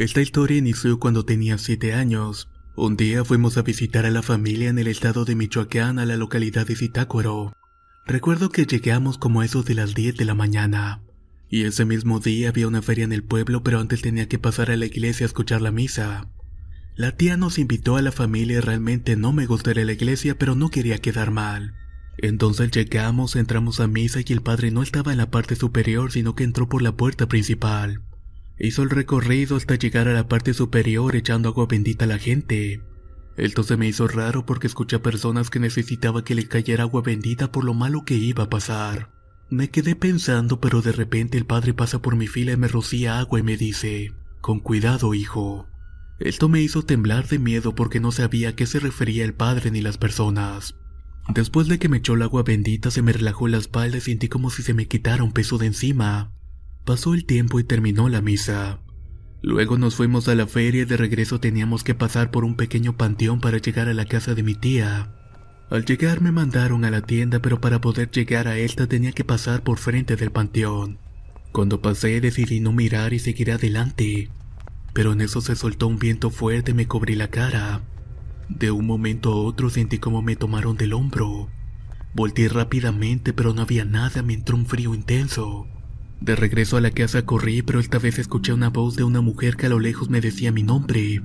Esta historia inició cuando tenía 7 años. Un día fuimos a visitar a la familia en el estado de Michoacán a la localidad de Zitácuaro. Recuerdo que llegamos como a eso de las 10 de la mañana. Y ese mismo día había una feria en el pueblo, pero antes tenía que pasar a la iglesia a escuchar la misa. La tía nos invitó a la familia y realmente no me gustaría la iglesia, pero no quería quedar mal. Entonces llegamos, entramos a misa y el padre no estaba en la parte superior, sino que entró por la puerta principal. Hizo el recorrido hasta llegar a la parte superior echando agua bendita a la gente. Esto se me hizo raro porque escuché a personas que necesitaba que le cayera agua bendita por lo malo que iba a pasar. Me quedé pensando, pero de repente el padre pasa por mi fila y me rocía agua y me dice, con cuidado, hijo. Esto me hizo temblar de miedo porque no sabía a qué se refería el padre ni las personas. Después de que me echó el agua bendita se me relajó la espalda y sentí como si se me quitara un peso de encima. Pasó el tiempo y terminó la misa. Luego nos fuimos a la feria y de regreso teníamos que pasar por un pequeño panteón para llegar a la casa de mi tía. Al llegar me mandaron a la tienda, pero para poder llegar a esta tenía que pasar por frente del panteón. Cuando pasé decidí no mirar y seguir adelante, pero en eso se soltó un viento fuerte y me cubrí la cara. De un momento a otro sentí como me tomaron del hombro. Volté rápidamente, pero no había nada, me entró un frío intenso. De regreso a la casa corrí, pero esta vez escuché una voz de una mujer que a lo lejos me decía mi nombre.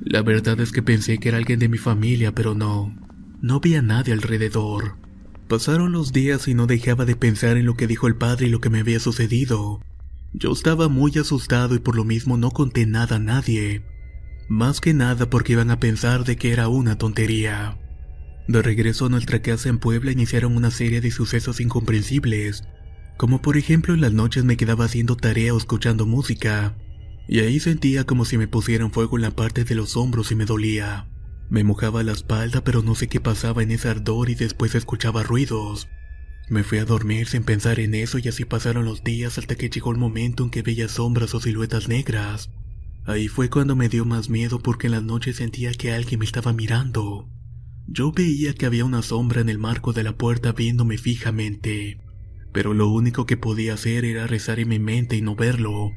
La verdad es que pensé que era alguien de mi familia, pero no. No había nadie alrededor. Pasaron los días y no dejaba de pensar en lo que dijo el padre y lo que me había sucedido. Yo estaba muy asustado y por lo mismo no conté nada a nadie. Más que nada porque iban a pensar de que era una tontería. De regreso a nuestra casa en Puebla iniciaron una serie de sucesos incomprensibles como por ejemplo en las noches me quedaba haciendo tarea o escuchando música, y ahí sentía como si me pusieran fuego en la parte de los hombros y me dolía. Me mojaba la espalda pero no sé qué pasaba en ese ardor y después escuchaba ruidos. Me fui a dormir sin pensar en eso y así pasaron los días hasta que llegó el momento en que veía sombras o siluetas negras. Ahí fue cuando me dio más miedo porque en las noches sentía que alguien me estaba mirando. Yo veía que había una sombra en el marco de la puerta viéndome fijamente pero lo único que podía hacer era rezar en mi mente y no verlo.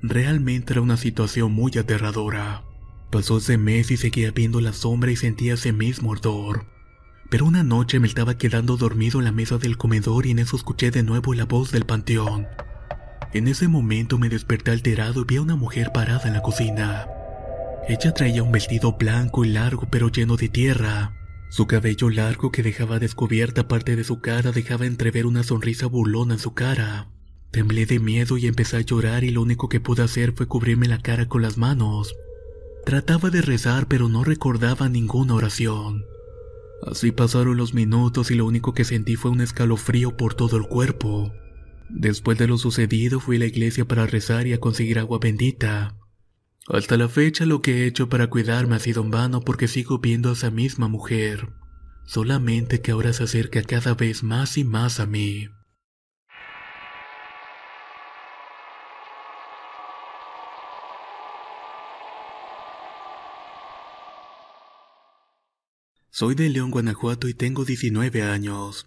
Realmente era una situación muy aterradora. Pasó ese mes y seguía viendo la sombra y sentía ese mismo ardor. Pero una noche me estaba quedando dormido en la mesa del comedor y en eso escuché de nuevo la voz del panteón. En ese momento me desperté alterado y vi a una mujer parada en la cocina. Ella traía un vestido blanco y largo pero lleno de tierra. Su cabello largo que dejaba descubierta parte de su cara dejaba entrever una sonrisa burlona en su cara. Temblé de miedo y empecé a llorar y lo único que pude hacer fue cubrirme la cara con las manos. Trataba de rezar pero no recordaba ninguna oración. Así pasaron los minutos y lo único que sentí fue un escalofrío por todo el cuerpo. Después de lo sucedido fui a la iglesia para rezar y a conseguir agua bendita. Hasta la fecha lo que he hecho para cuidarme ha sido en vano porque sigo viendo a esa misma mujer, solamente que ahora se acerca cada vez más y más a mí. Soy de León, Guanajuato y tengo 19 años.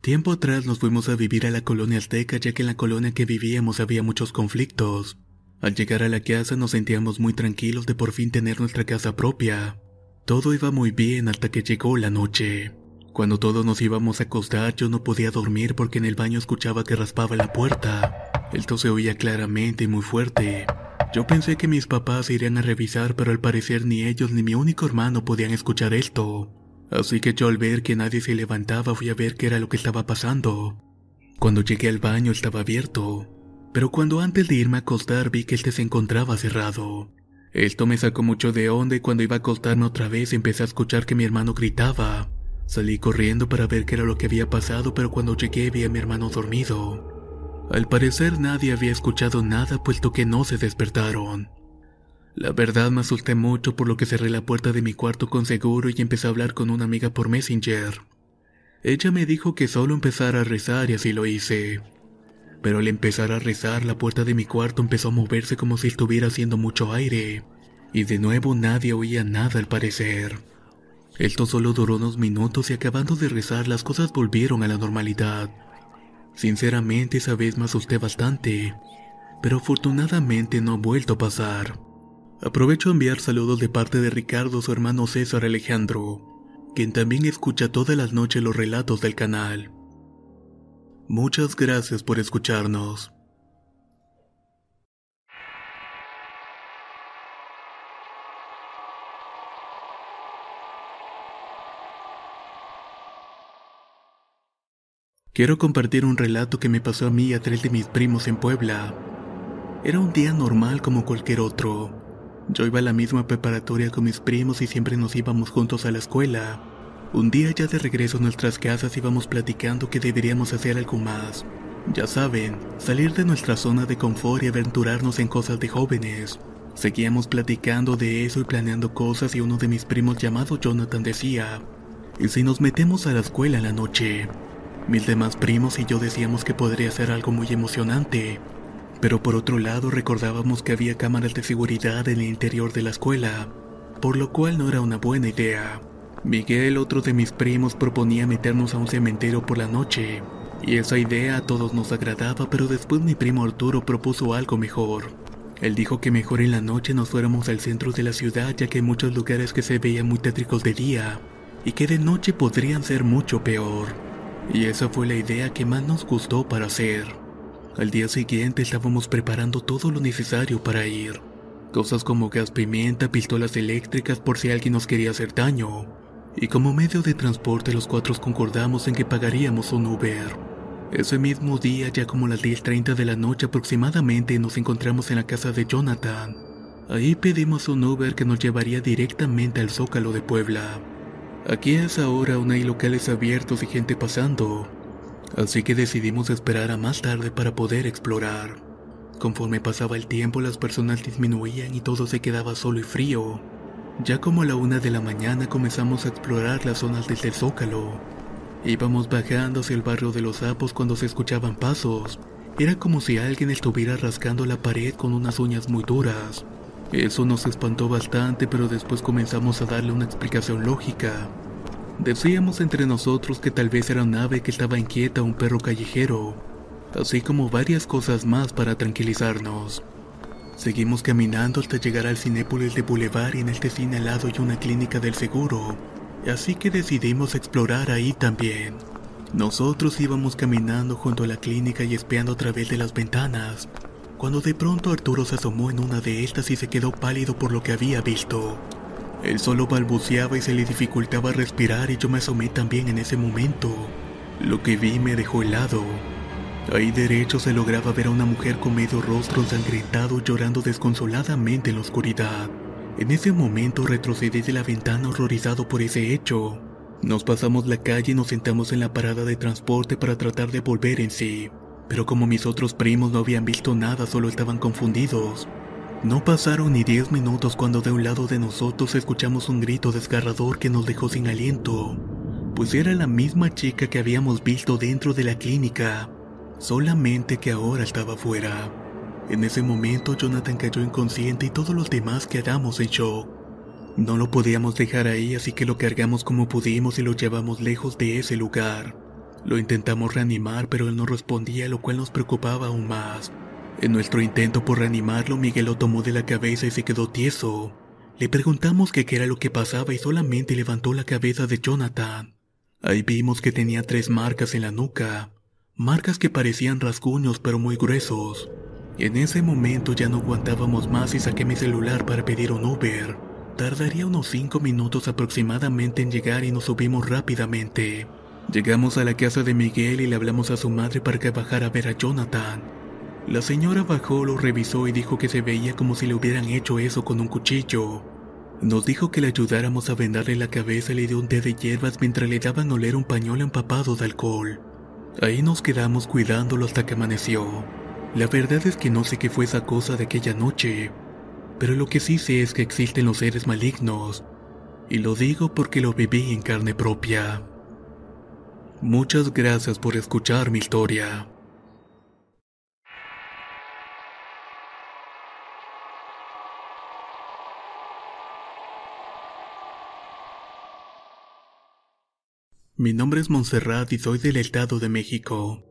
Tiempo atrás nos fuimos a vivir a la colonia azteca ya que en la colonia que vivíamos había muchos conflictos. Al llegar a la casa nos sentíamos muy tranquilos de por fin tener nuestra casa propia. Todo iba muy bien hasta que llegó la noche. Cuando todos nos íbamos a acostar yo no podía dormir porque en el baño escuchaba que raspaba la puerta. Esto se oía claramente y muy fuerte. Yo pensé que mis papás irían a revisar pero al parecer ni ellos ni mi único hermano podían escuchar esto. Así que yo al ver que nadie se levantaba fui a ver qué era lo que estaba pasando. Cuando llegué al baño estaba abierto pero cuando antes de irme a acostar vi que este se encontraba cerrado. Esto me sacó mucho de onda y cuando iba a acostarme otra vez empecé a escuchar que mi hermano gritaba. Salí corriendo para ver qué era lo que había pasado, pero cuando llegué vi a mi hermano dormido. Al parecer nadie había escuchado nada puesto que no se despertaron. La verdad me asusté mucho por lo que cerré la puerta de mi cuarto con seguro y empecé a hablar con una amiga por Messenger. Ella me dijo que solo empezara a rezar y así lo hice. Pero al empezar a rezar la puerta de mi cuarto empezó a moverse como si estuviera haciendo mucho aire, y de nuevo nadie oía nada al parecer. Esto solo duró unos minutos y acabando de rezar las cosas volvieron a la normalidad. Sinceramente esa vez me asusté bastante, pero afortunadamente no ha vuelto a pasar. Aprovecho a enviar saludos de parte de Ricardo, su hermano César Alejandro, quien también escucha todas las noches los relatos del canal. Muchas gracias por escucharnos. Quiero compartir un relato que me pasó a mí y a tres de mis primos en Puebla. Era un día normal como cualquier otro. Yo iba a la misma preparatoria con mis primos y siempre nos íbamos juntos a la escuela. Un día ya de regreso a nuestras casas íbamos platicando que deberíamos hacer algo más. Ya saben, salir de nuestra zona de confort y aventurarnos en cosas de jóvenes. Seguíamos platicando de eso y planeando cosas y uno de mis primos llamado Jonathan decía, ¿y si nos metemos a la escuela en la noche? Mis demás primos y yo decíamos que podría ser algo muy emocionante, pero por otro lado recordábamos que había cámaras de seguridad en el interior de la escuela, por lo cual no era una buena idea. Miguel, otro de mis primos, proponía meternos a un cementerio por la noche, y esa idea a todos nos agradaba, pero después mi primo Arturo propuso algo mejor. Él dijo que mejor en la noche nos fuéramos al centro de la ciudad ya que hay muchos lugares que se veían muy tétricos de día, y que de noche podrían ser mucho peor. Y esa fue la idea que más nos gustó para hacer. Al día siguiente estábamos preparando todo lo necesario para ir. Cosas como gas pimienta, pistolas eléctricas por si alguien nos quería hacer daño. Y como medio de transporte los cuatro concordamos en que pagaríamos un Uber. Ese mismo día, ya como las 10.30 de la noche aproximadamente, nos encontramos en la casa de Jonathan. Ahí pedimos un Uber que nos llevaría directamente al Zócalo de Puebla. Aquí es ahora aún hay locales abiertos y gente pasando, así que decidimos esperar a más tarde para poder explorar. Conforme pasaba el tiempo las personas disminuían y todo se quedaba solo y frío. Ya como a la una de la mañana comenzamos a explorar las zonas del Zócalo. Íbamos bajando hacia el barrio de los sapos cuando se escuchaban pasos. Era como si alguien estuviera rascando la pared con unas uñas muy duras. Eso nos espantó bastante, pero después comenzamos a darle una explicación lógica. Decíamos entre nosotros que tal vez era un ave que estaba inquieta o un perro callejero, así como varias cosas más para tranquilizarnos. Seguimos caminando hasta llegar al Cinépolis de Boulevard y en este cine al lado hay una clínica del seguro, así que decidimos explorar ahí también. Nosotros íbamos caminando junto a la clínica y espiando a través de las ventanas, cuando de pronto Arturo se asomó en una de estas y se quedó pálido por lo que había visto. Él solo balbuceaba y se le dificultaba respirar y yo me asomé también en ese momento. Lo que vi me dejó helado. Ahí derecho se lograba ver a una mujer con medio rostro ensangrentado llorando desconsoladamente en la oscuridad. En ese momento retrocedí de la ventana horrorizado por ese hecho. Nos pasamos la calle y nos sentamos en la parada de transporte para tratar de volver en sí pero como mis otros primos no habían visto nada, solo estaban confundidos. No pasaron ni diez minutos cuando de un lado de nosotros escuchamos un grito desgarrador que nos dejó sin aliento, pues era la misma chica que habíamos visto dentro de la clínica, solamente que ahora estaba fuera. En ese momento Jonathan cayó inconsciente y todos los demás quedamos en shock. No lo podíamos dejar ahí, así que lo cargamos como pudimos y lo llevamos lejos de ese lugar. Lo intentamos reanimar, pero él no respondía, lo cual nos preocupaba aún más. En nuestro intento por reanimarlo, Miguel lo tomó de la cabeza y se quedó tieso. Le preguntamos qué era lo que pasaba y solamente levantó la cabeza de Jonathan. Ahí vimos que tenía tres marcas en la nuca, marcas que parecían rasguños pero muy gruesos. En ese momento ya no aguantábamos más y saqué mi celular para pedir un Uber. Tardaría unos cinco minutos aproximadamente en llegar y nos subimos rápidamente. Llegamos a la casa de Miguel y le hablamos a su madre para que bajara a ver a Jonathan. La señora bajó, lo revisó y dijo que se veía como si le hubieran hecho eso con un cuchillo. Nos dijo que le ayudáramos a vendarle la cabeza y le dio un té de hierbas mientras le daban a oler un pañuelo empapado de alcohol. Ahí nos quedamos cuidándolo hasta que amaneció. La verdad es que no sé qué fue esa cosa de aquella noche, pero lo que sí sé es que existen los seres malignos, y lo digo porque lo viví en carne propia. Muchas gracias por escuchar mi historia. Mi nombre es Montserrat y soy del Estado de México.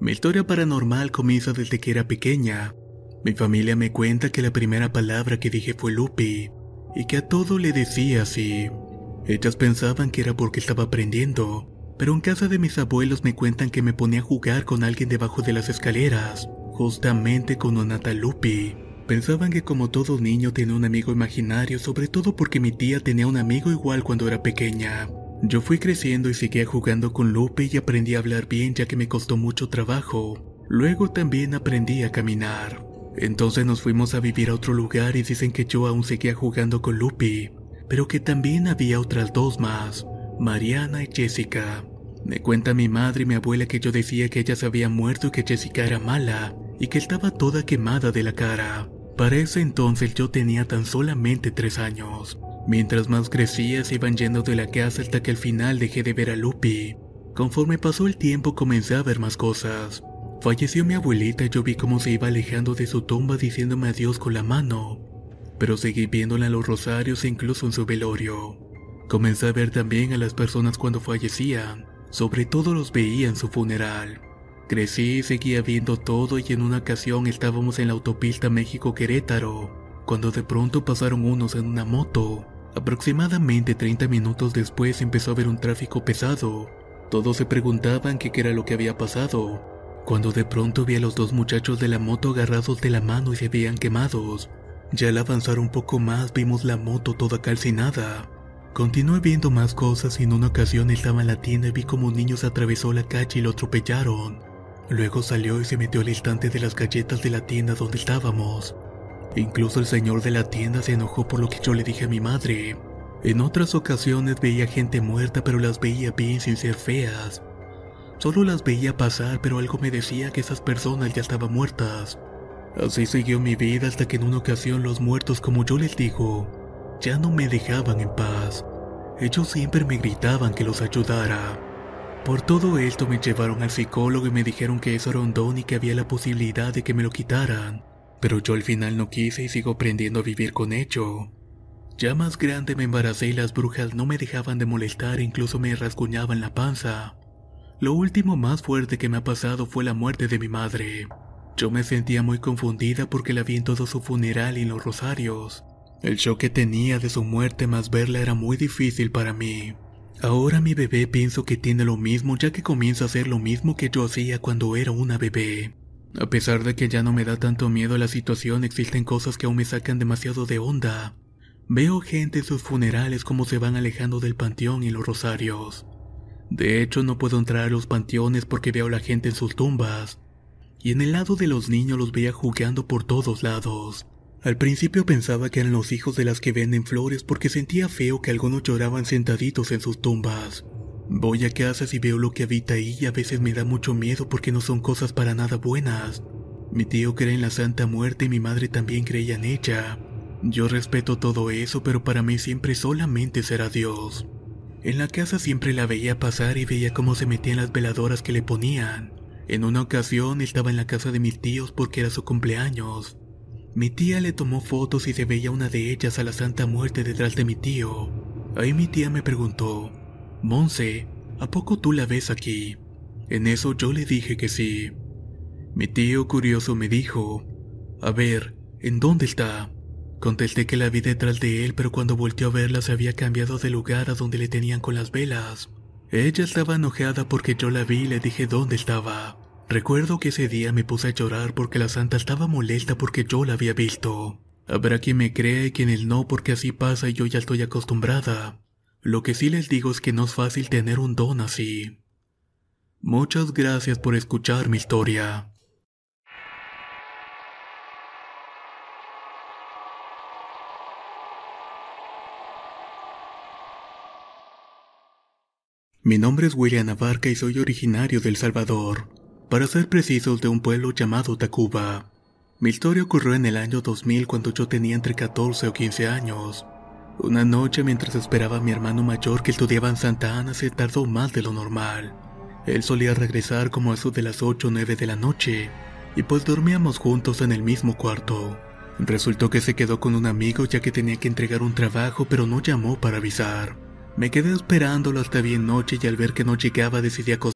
Mi historia paranormal comienza desde que era pequeña. Mi familia me cuenta que la primera palabra que dije fue Lupi y que a todo le decía así. Ellas pensaban que era porque estaba aprendiendo, pero en casa de mis abuelos me cuentan que me ponía a jugar con alguien debajo de las escaleras, justamente con una tal Lupi. Pensaban que como todo niño tenía un amigo imaginario, sobre todo porque mi tía tenía un amigo igual cuando era pequeña. Yo fui creciendo y seguía jugando con Lupe y aprendí a hablar bien ya que me costó mucho trabajo. Luego también aprendí a caminar. Entonces nos fuimos a vivir a otro lugar y dicen que yo aún seguía jugando con Lupe, pero que también había otras dos más, Mariana y Jessica. Me cuenta mi madre y mi abuela que yo decía que ella se había muerto y que Jessica era mala y que estaba toda quemada de la cara. Para ese entonces yo tenía tan solamente tres años. Mientras más crecía se iban yendo de la casa hasta que al final dejé de ver a Lupi. Conforme pasó el tiempo comencé a ver más cosas. Falleció mi abuelita y yo vi cómo se iba alejando de su tumba diciéndome adiós con la mano. Pero seguí viéndola en los rosarios e incluso en su velorio. Comencé a ver también a las personas cuando fallecían, sobre todo los veía en su funeral. Crecí y seguía viendo todo y en una ocasión estábamos en la autopista México-Querétaro, cuando de pronto pasaron unos en una moto Aproximadamente 30 minutos después empezó a haber un tráfico pesado. Todos se preguntaban qué era lo que había pasado, cuando de pronto vi a los dos muchachos de la moto agarrados de la mano y se veían quemados. Ya al avanzar un poco más vimos la moto toda calcinada. Continué viendo más cosas y en una ocasión estaba en la tienda y vi como un niño se atravesó la calle y lo atropellaron. Luego salió y se metió al instante de las galletas de la tienda donde estábamos. Incluso el señor de la tienda se enojó por lo que yo le dije a mi madre. En otras ocasiones veía gente muerta pero las veía bien sin ser feas. Solo las veía pasar pero algo me decía que esas personas ya estaban muertas. Así siguió mi vida hasta que en una ocasión los muertos como yo les digo, ya no me dejaban en paz. Ellos siempre me gritaban que los ayudara. Por todo esto me llevaron al psicólogo y me dijeron que eso era un don y que había la posibilidad de que me lo quitaran. Pero yo al final no quise y sigo aprendiendo a vivir con ello. Ya más grande me embaracé y las brujas no me dejaban de molestar, incluso me rasguñaban la panza. Lo último más fuerte que me ha pasado fue la muerte de mi madre. Yo me sentía muy confundida porque la vi en todo su funeral y en los rosarios. El shock que tenía de su muerte más verla era muy difícil para mí. Ahora mi bebé pienso que tiene lo mismo ya que comienza a hacer lo mismo que yo hacía cuando era una bebé. A pesar de que ya no me da tanto miedo la situación, existen cosas que aún me sacan demasiado de onda. Veo gente en sus funerales como se van alejando del panteón y los rosarios. De hecho, no puedo entrar a los panteones porque veo a la gente en sus tumbas. Y en el lado de los niños los veía jugando por todos lados. Al principio pensaba que eran los hijos de las que venden flores porque sentía feo que algunos lloraban sentaditos en sus tumbas. Voy a casa y veo lo que habita ahí y a veces me da mucho miedo porque no son cosas para nada buenas. Mi tío cree en la Santa Muerte y mi madre también creía en ella. Yo respeto todo eso, pero para mí siempre solamente será Dios. En la casa siempre la veía pasar y veía cómo se metían las veladoras que le ponían. En una ocasión estaba en la casa de mis tíos porque era su cumpleaños. Mi tía le tomó fotos y se veía una de ellas a la Santa Muerte detrás de mi tío. Ahí mi tía me preguntó, Monse, ¿a poco tú la ves aquí? En eso yo le dije que sí. Mi tío curioso me dijo, a ver, ¿en dónde está? Contesté que la vi detrás de él, pero cuando volteó a verla se había cambiado de lugar a donde le tenían con las velas. Ella estaba enojada porque yo la vi y le dije dónde estaba. Recuerdo que ese día me puse a llorar porque la santa estaba molesta porque yo la había visto. Habrá quien me crea y quien él no porque así pasa y yo ya estoy acostumbrada. Lo que sí les digo es que no es fácil tener un don así. Muchas gracias por escuchar mi historia. Mi nombre es William Abarca y soy originario de El Salvador, para ser precisos de un pueblo llamado Tacuba. Mi historia ocurrió en el año 2000 cuando yo tenía entre 14 o 15 años. Una noche mientras esperaba a mi hermano mayor que estudiaba en Santa Ana se tardó más de lo normal. Él solía regresar como eso de las 8 o 9 de la noche, y pues dormíamos juntos en el mismo cuarto. Resultó que se quedó con un amigo ya que tenía que entregar un trabajo pero no llamó para avisar. Me quedé esperándolo hasta bien noche y al ver que no llegaba decidí acostarme.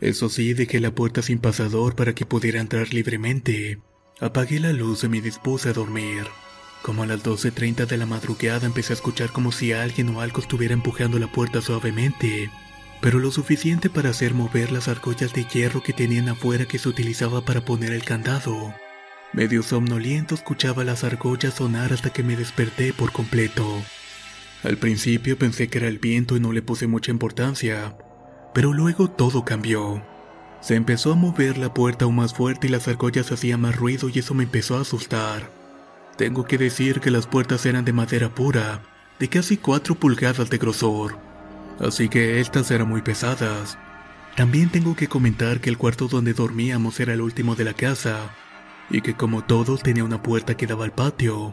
Eso sí, dejé la puerta sin pasador para que pudiera entrar libremente. Apagué la luz y me dispuse a dormir. Como a las 12.30 de la madrugada empecé a escuchar como si alguien o algo estuviera empujando la puerta suavemente, pero lo suficiente para hacer mover las argollas de hierro que tenían afuera que se utilizaba para poner el candado. Medio somnoliento escuchaba las argollas sonar hasta que me desperté por completo. Al principio pensé que era el viento y no le puse mucha importancia, pero luego todo cambió. Se empezó a mover la puerta aún más fuerte y las argollas hacían más ruido y eso me empezó a asustar. Tengo que decir que las puertas eran de madera pura, de casi 4 pulgadas de grosor, así que estas eran muy pesadas. También tengo que comentar que el cuarto donde dormíamos era el último de la casa, y que como todos tenía una puerta que daba al patio,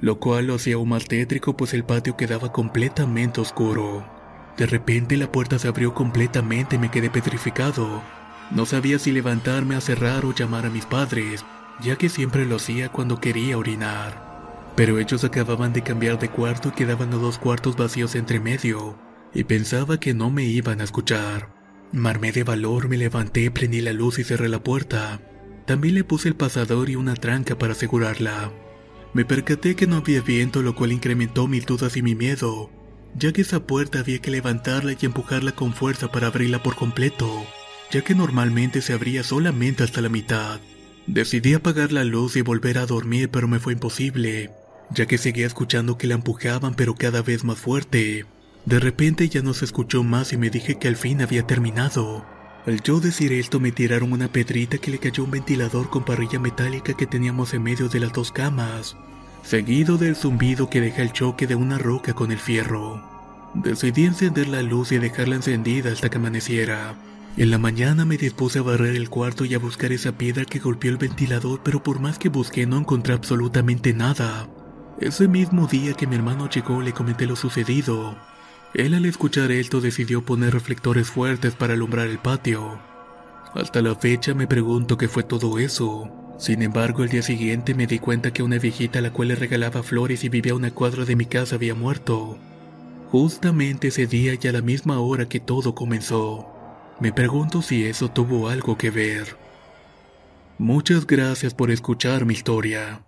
lo cual lo hacía aún más tétrico pues el patio quedaba completamente oscuro. De repente la puerta se abrió completamente y me quedé petrificado. No sabía si levantarme a cerrar o llamar a mis padres, ya que siempre lo hacía cuando quería orinar. Pero ellos acababan de cambiar de cuarto y quedaban los dos cuartos vacíos entre medio, y pensaba que no me iban a escuchar. Marmé de valor, me levanté, prendí la luz y cerré la puerta. También le puse el pasador y una tranca para asegurarla. Me percaté que no había viento, lo cual incrementó mis dudas y mi miedo, ya que esa puerta había que levantarla y empujarla con fuerza para abrirla por completo, ya que normalmente se abría solamente hasta la mitad. Decidí apagar la luz y volver a dormir, pero me fue imposible, ya que seguía escuchando que la empujaban pero cada vez más fuerte. De repente ya no se escuchó más y me dije que al fin había terminado. Al yo decir esto me tiraron una pedrita que le cayó un ventilador con parrilla metálica que teníamos en medio de las dos camas seguido del zumbido que deja el choque de una roca con el fierro. Decidí encender la luz y dejarla encendida hasta que amaneciera. En la mañana me dispuse a barrer el cuarto y a buscar esa piedra que golpeó el ventilador, pero por más que busqué no encontré absolutamente nada. Ese mismo día que mi hermano llegó le comenté lo sucedido. Él al escuchar esto decidió poner reflectores fuertes para alumbrar el patio. Hasta la fecha me pregunto qué fue todo eso. Sin embargo, el día siguiente me di cuenta que una viejita a la cual le regalaba flores y vivía a una cuadra de mi casa había muerto. Justamente ese día y a la misma hora que todo comenzó. Me pregunto si eso tuvo algo que ver. Muchas gracias por escuchar mi historia.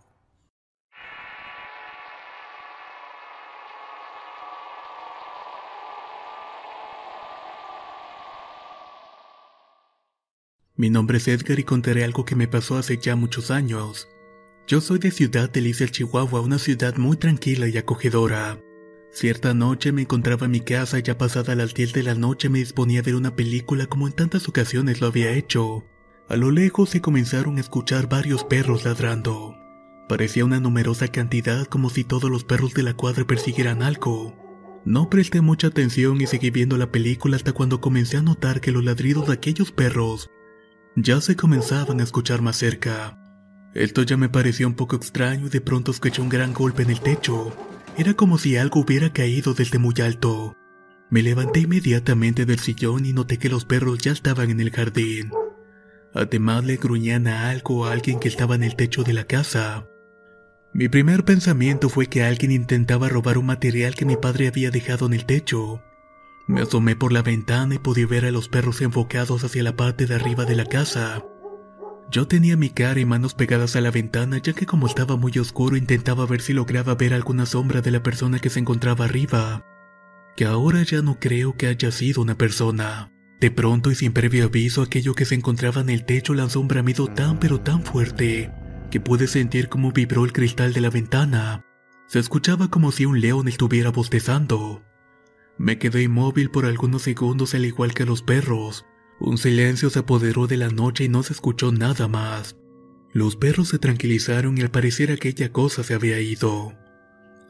Mi nombre es Edgar y contaré algo que me pasó hace ya muchos años. Yo soy de Ciudad de Chihuahua, una ciudad muy tranquila y acogedora. Cierta noche me encontraba en mi casa y ya pasada las 10 de la noche me disponía a ver una película como en tantas ocasiones lo había hecho. A lo lejos se comenzaron a escuchar varios perros ladrando. Parecía una numerosa cantidad como si todos los perros de la cuadra persiguieran algo. No presté mucha atención y seguí viendo la película hasta cuando comencé a notar que los ladridos de aquellos perros ya se comenzaban a escuchar más cerca. Esto ya me pareció un poco extraño y de pronto escuché un gran golpe en el techo. Era como si algo hubiera caído desde muy alto. Me levanté inmediatamente del sillón y noté que los perros ya estaban en el jardín. Además le gruñían a algo a alguien que estaba en el techo de la casa. Mi primer pensamiento fue que alguien intentaba robar un material que mi padre había dejado en el techo. Me asomé por la ventana y pude ver a los perros enfocados hacia la parte de arriba de la casa. Yo tenía mi cara y manos pegadas a la ventana ya que como estaba muy oscuro intentaba ver si lograba ver alguna sombra de la persona que se encontraba arriba, que ahora ya no creo que haya sido una persona. De pronto y sin previo aviso aquello que se encontraba en el techo lanzó un bramido tan pero tan fuerte que pude sentir cómo vibró el cristal de la ventana. Se escuchaba como si un león estuviera bostezando. Me quedé inmóvil por algunos segundos al igual que los perros. Un silencio se apoderó de la noche y no se escuchó nada más. Los perros se tranquilizaron y al parecer aquella cosa se había ido.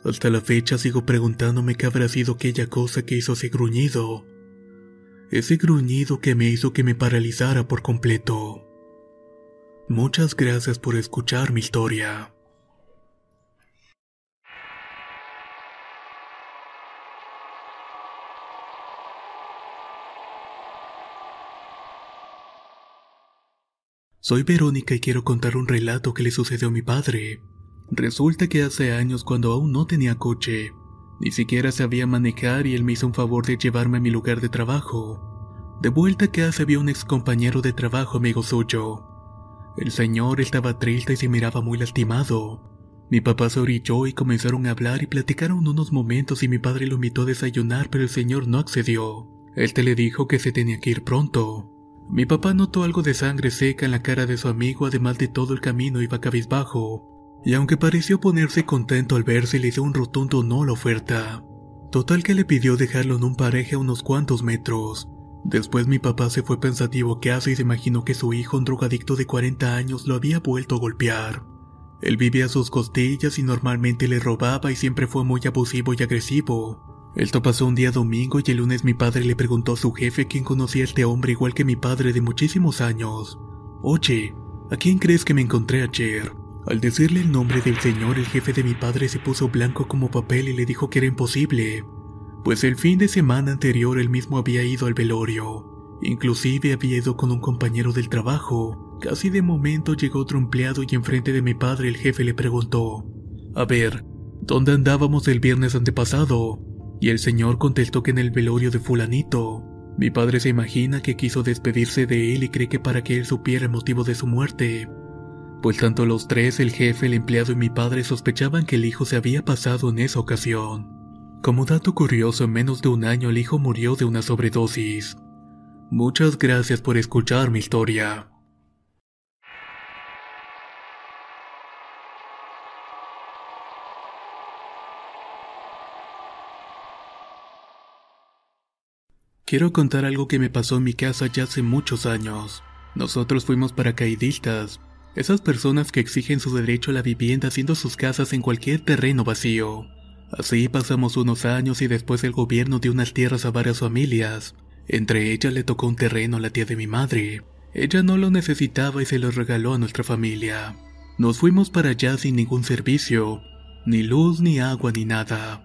Hasta la fecha sigo preguntándome qué habrá sido aquella cosa que hizo ese gruñido. Ese gruñido que me hizo que me paralizara por completo. Muchas gracias por escuchar mi historia. Soy Verónica y quiero contar un relato que le sucedió a mi padre. Resulta que hace años cuando aún no tenía coche, ni siquiera sabía manejar y él me hizo un favor de llevarme a mi lugar de trabajo. De vuelta a casa había un ex compañero de trabajo amigo suyo. El señor estaba triste y se miraba muy lastimado. Mi papá se orilló y comenzaron a hablar y platicaron unos momentos y mi padre lo invitó a desayunar pero el señor no accedió. Este le dijo que se tenía que ir pronto. Mi papá notó algo de sangre seca en la cara de su amigo, además de todo el camino iba cabizbajo. Y aunque pareció ponerse contento al verse, le dio un rotundo no a la oferta. Total que le pidió dejarlo en un pareja a unos cuantos metros. Después mi papá se fue pensativo que hace y se imaginó que su hijo, un drogadicto de 40 años, lo había vuelto a golpear. Él vivía a sus costillas y normalmente le robaba y siempre fue muy abusivo y agresivo. Esto pasó un día domingo y el lunes mi padre le preguntó a su jefe quién conocía a este hombre igual que mi padre de muchísimos años. Oye, ¿a quién crees que me encontré ayer? Al decirle el nombre del señor, el jefe de mi padre se puso blanco como papel y le dijo que era imposible, pues el fin de semana anterior él mismo había ido al velorio. Inclusive había ido con un compañero del trabajo. Casi de momento llegó otro empleado y enfrente de mi padre el jefe le preguntó, A ver, ¿dónde andábamos el viernes antepasado? Y el señor contestó que en el velorio de fulanito. Mi padre se imagina que quiso despedirse de él y cree que para que él supiera el motivo de su muerte. Pues tanto los tres, el jefe, el empleado y mi padre sospechaban que el hijo se había pasado en esa ocasión. Como dato curioso, en menos de un año el hijo murió de una sobredosis. Muchas gracias por escuchar mi historia. Quiero contar algo que me pasó en mi casa ya hace muchos años. Nosotros fuimos paracaidistas, esas personas que exigen su derecho a la vivienda haciendo sus casas en cualquier terreno vacío. Así pasamos unos años y después el gobierno dio unas tierras a varias familias. Entre ellas le tocó un terreno a la tía de mi madre. Ella no lo necesitaba y se lo regaló a nuestra familia. Nos fuimos para allá sin ningún servicio, ni luz, ni agua, ni nada.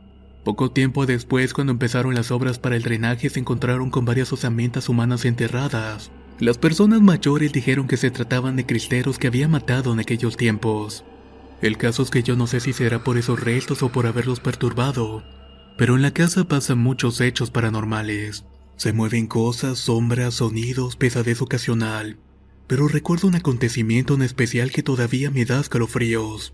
Poco tiempo después, cuando empezaron las obras para el drenaje, se encontraron con varias osamentas humanas enterradas. Las personas mayores dijeron que se trataban de cristeros que había matado en aquellos tiempos. El caso es que yo no sé si será por esos restos o por haberlos perturbado, pero en la casa pasan muchos hechos paranormales. Se mueven cosas, sombras, sonidos, pesadez ocasional. Pero recuerdo un acontecimiento en especial que todavía me da escalofríos.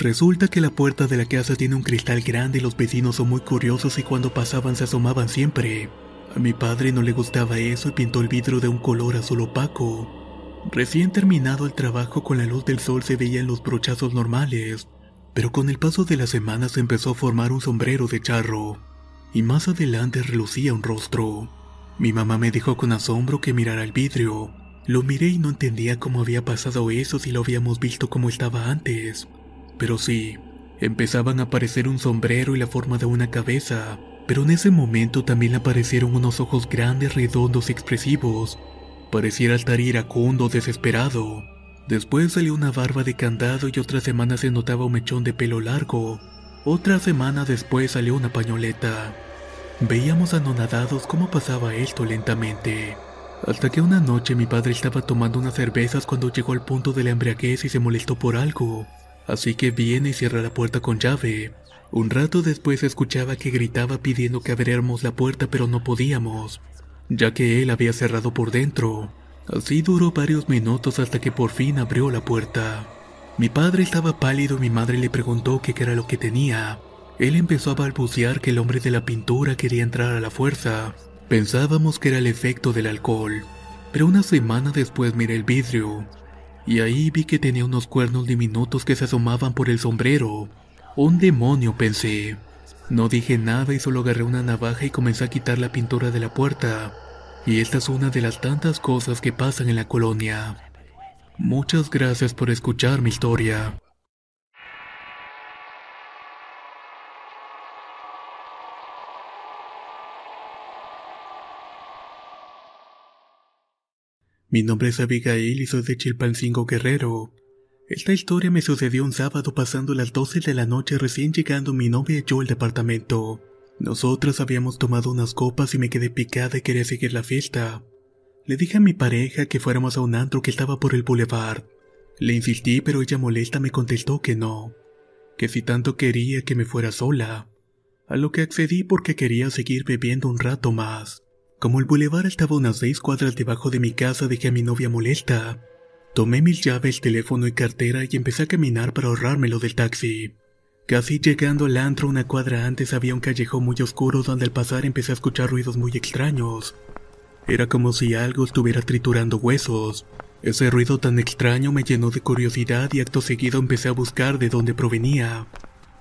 Resulta que la puerta de la casa tiene un cristal grande y los vecinos son muy curiosos y cuando pasaban se asomaban siempre. A mi padre no le gustaba eso y pintó el vidrio de un color azul opaco. Recién terminado el trabajo con la luz del sol se veían los brochazos normales, pero con el paso de las semanas se empezó a formar un sombrero de charro, y más adelante relucía un rostro. Mi mamá me dijo con asombro que mirara el vidrio. Lo miré y no entendía cómo había pasado eso si lo habíamos visto como estaba antes. Pero sí, empezaban a aparecer un sombrero y la forma de una cabeza, pero en ese momento también aparecieron unos ojos grandes, redondos y expresivos. Pareciera estar iracundo, desesperado. Después salió una barba de candado y otra semana se notaba un mechón de pelo largo. Otra semana después salió una pañoleta. Veíamos anonadados cómo pasaba esto lentamente. Hasta que una noche mi padre estaba tomando unas cervezas cuando llegó al punto de la embriaguez y se molestó por algo. Así que viene y cierra la puerta con llave. Un rato después escuchaba que gritaba pidiendo que abriéramos la puerta pero no podíamos, ya que él había cerrado por dentro. Así duró varios minutos hasta que por fin abrió la puerta. Mi padre estaba pálido y mi madre le preguntó qué era lo que tenía. Él empezó a balbucear que el hombre de la pintura quería entrar a la fuerza. Pensábamos que era el efecto del alcohol, pero una semana después miré el vidrio y ahí vi que tenía unos cuernos diminutos que se asomaban por el sombrero. Un demonio, pensé. No dije nada y solo agarré una navaja y comencé a quitar la pintura de la puerta. Y esta es una de las tantas cosas que pasan en la colonia. Muchas gracias por escuchar mi historia. Mi nombre es Abigail y soy de Chilpancingo Guerrero. Esta historia me sucedió un sábado pasando las 12 de la noche recién llegando mi novia y yo al departamento. Nosotras habíamos tomado unas copas y me quedé picada y quería seguir la fiesta. Le dije a mi pareja que fuéramos a un antro que estaba por el boulevard. Le insistí pero ella molesta me contestó que no, que si tanto quería que me fuera sola, a lo que accedí porque quería seguir bebiendo un rato más. Como el bulevar estaba unas seis cuadras debajo de mi casa, dejé a mi novia molesta. Tomé mis llaves, teléfono y cartera y empecé a caminar para ahorrármelo del taxi. Casi llegando al antro una cuadra antes había un callejón muy oscuro donde al pasar empecé a escuchar ruidos muy extraños. Era como si algo estuviera triturando huesos. Ese ruido tan extraño me llenó de curiosidad y acto seguido empecé a buscar de dónde provenía,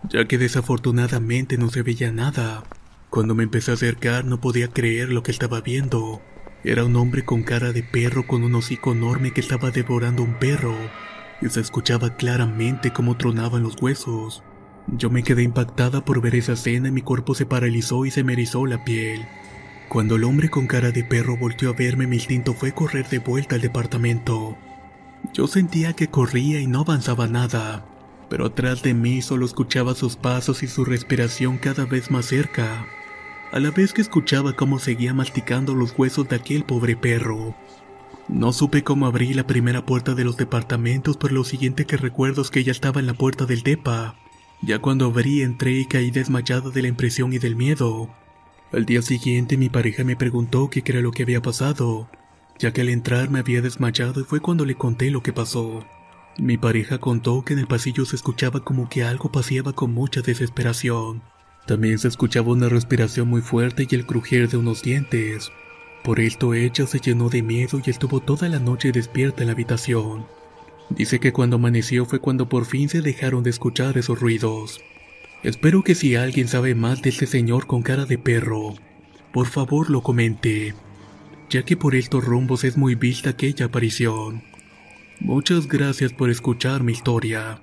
ya que desafortunadamente no se veía nada. Cuando me empecé a acercar no podía creer lo que estaba viendo. Era un hombre con cara de perro con un hocico enorme que estaba devorando un perro, y se escuchaba claramente cómo tronaban los huesos. Yo me quedé impactada por ver esa escena y mi cuerpo se paralizó y se me erizó la piel. Cuando el hombre con cara de perro volteó a verme, mi instinto fue correr de vuelta al departamento. Yo sentía que corría y no avanzaba nada, pero atrás de mí solo escuchaba sus pasos y su respiración cada vez más cerca a la vez que escuchaba cómo seguía masticando los huesos de aquel pobre perro. No supe cómo abrí la primera puerta de los departamentos, pero lo siguiente que recuerdo es que ya estaba en la puerta del depa. Ya cuando abrí entré y caí desmayado de la impresión y del miedo. Al día siguiente mi pareja me preguntó qué era lo que había pasado, ya que al entrar me había desmayado y fue cuando le conté lo que pasó. Mi pareja contó que en el pasillo se escuchaba como que algo paseaba con mucha desesperación. También se escuchaba una respiración muy fuerte y el crujir de unos dientes. Por esto ella se llenó de miedo y estuvo toda la noche despierta en la habitación. Dice que cuando amaneció fue cuando por fin se dejaron de escuchar esos ruidos. Espero que si alguien sabe más de este señor con cara de perro, por favor lo comente, ya que por estos rumbos es muy vista aquella aparición. Muchas gracias por escuchar mi historia.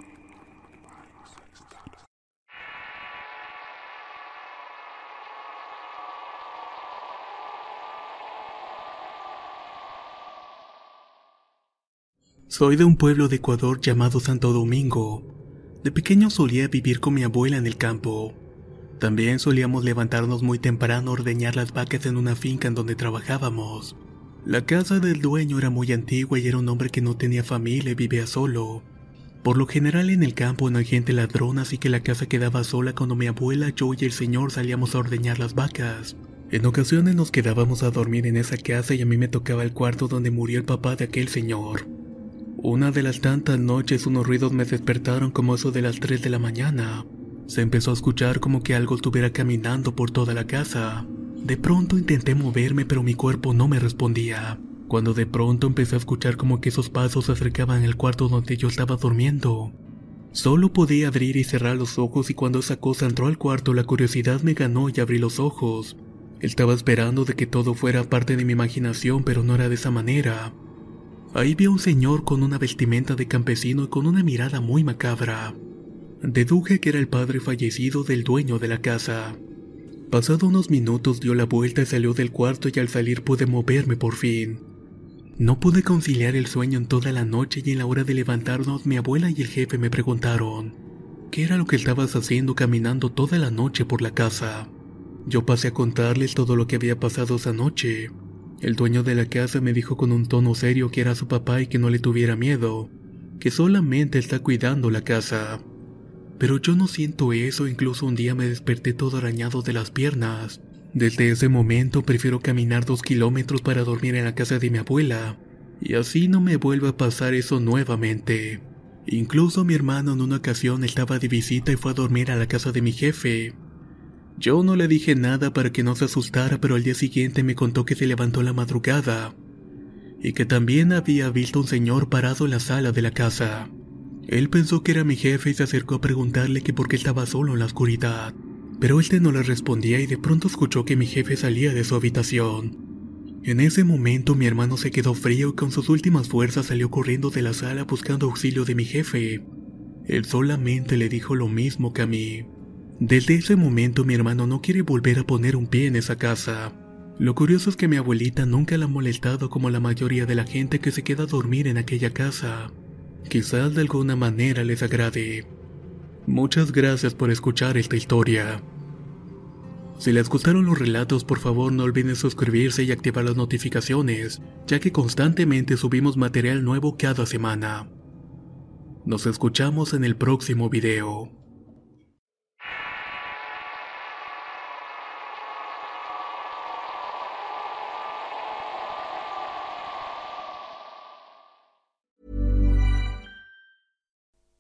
Soy de un pueblo de Ecuador llamado Santo Domingo. De pequeño solía vivir con mi abuela en el campo. También solíamos levantarnos muy temprano a ordeñar las vacas en una finca en donde trabajábamos. La casa del dueño era muy antigua y era un hombre que no tenía familia y vivía solo. Por lo general en el campo no hay gente ladrona, así que la casa quedaba sola cuando mi abuela, yo y el señor salíamos a ordeñar las vacas. En ocasiones nos quedábamos a dormir en esa casa y a mí me tocaba el cuarto donde murió el papá de aquel señor. Una de las tantas noches unos ruidos me despertaron como eso de las 3 de la mañana. Se empezó a escuchar como que algo estuviera caminando por toda la casa. De pronto intenté moverme pero mi cuerpo no me respondía. Cuando de pronto empecé a escuchar como que esos pasos se acercaban al cuarto donde yo estaba durmiendo. Solo podía abrir y cerrar los ojos y cuando esa cosa entró al cuarto la curiosidad me ganó y abrí los ojos. Estaba esperando de que todo fuera parte de mi imaginación pero no era de esa manera. Ahí vi a un señor con una vestimenta de campesino y con una mirada muy macabra. Deduje que era el padre fallecido del dueño de la casa. Pasado unos minutos dio la vuelta y salió del cuarto y al salir pude moverme por fin. No pude conciliar el sueño en toda la noche y en la hora de levantarnos mi abuela y el jefe me preguntaron, ¿qué era lo que estabas haciendo caminando toda la noche por la casa? Yo pasé a contarles todo lo que había pasado esa noche. El dueño de la casa me dijo con un tono serio que era su papá y que no le tuviera miedo, que solamente está cuidando la casa. Pero yo no siento eso, incluso un día me desperté todo arañado de las piernas. Desde ese momento prefiero caminar dos kilómetros para dormir en la casa de mi abuela, y así no me vuelva a pasar eso nuevamente. Incluso mi hermano en una ocasión estaba de visita y fue a dormir a la casa de mi jefe. Yo no le dije nada para que no se asustara, pero al día siguiente me contó que se levantó la madrugada y que también había visto un señor parado en la sala de la casa. Él pensó que era mi jefe y se acercó a preguntarle que por qué estaba solo en la oscuridad. Pero este no le respondía y de pronto escuchó que mi jefe salía de su habitación. En ese momento mi hermano se quedó frío y con sus últimas fuerzas salió corriendo de la sala buscando auxilio de mi jefe. Él solamente le dijo lo mismo que a mí. Desde ese momento mi hermano no quiere volver a poner un pie en esa casa. Lo curioso es que mi abuelita nunca la ha molestado como la mayoría de la gente que se queda a dormir en aquella casa. Quizás de alguna manera les agrade. Muchas gracias por escuchar esta historia. Si les gustaron los relatos, por favor no olviden suscribirse y activar las notificaciones, ya que constantemente subimos material nuevo cada semana. Nos escuchamos en el próximo video.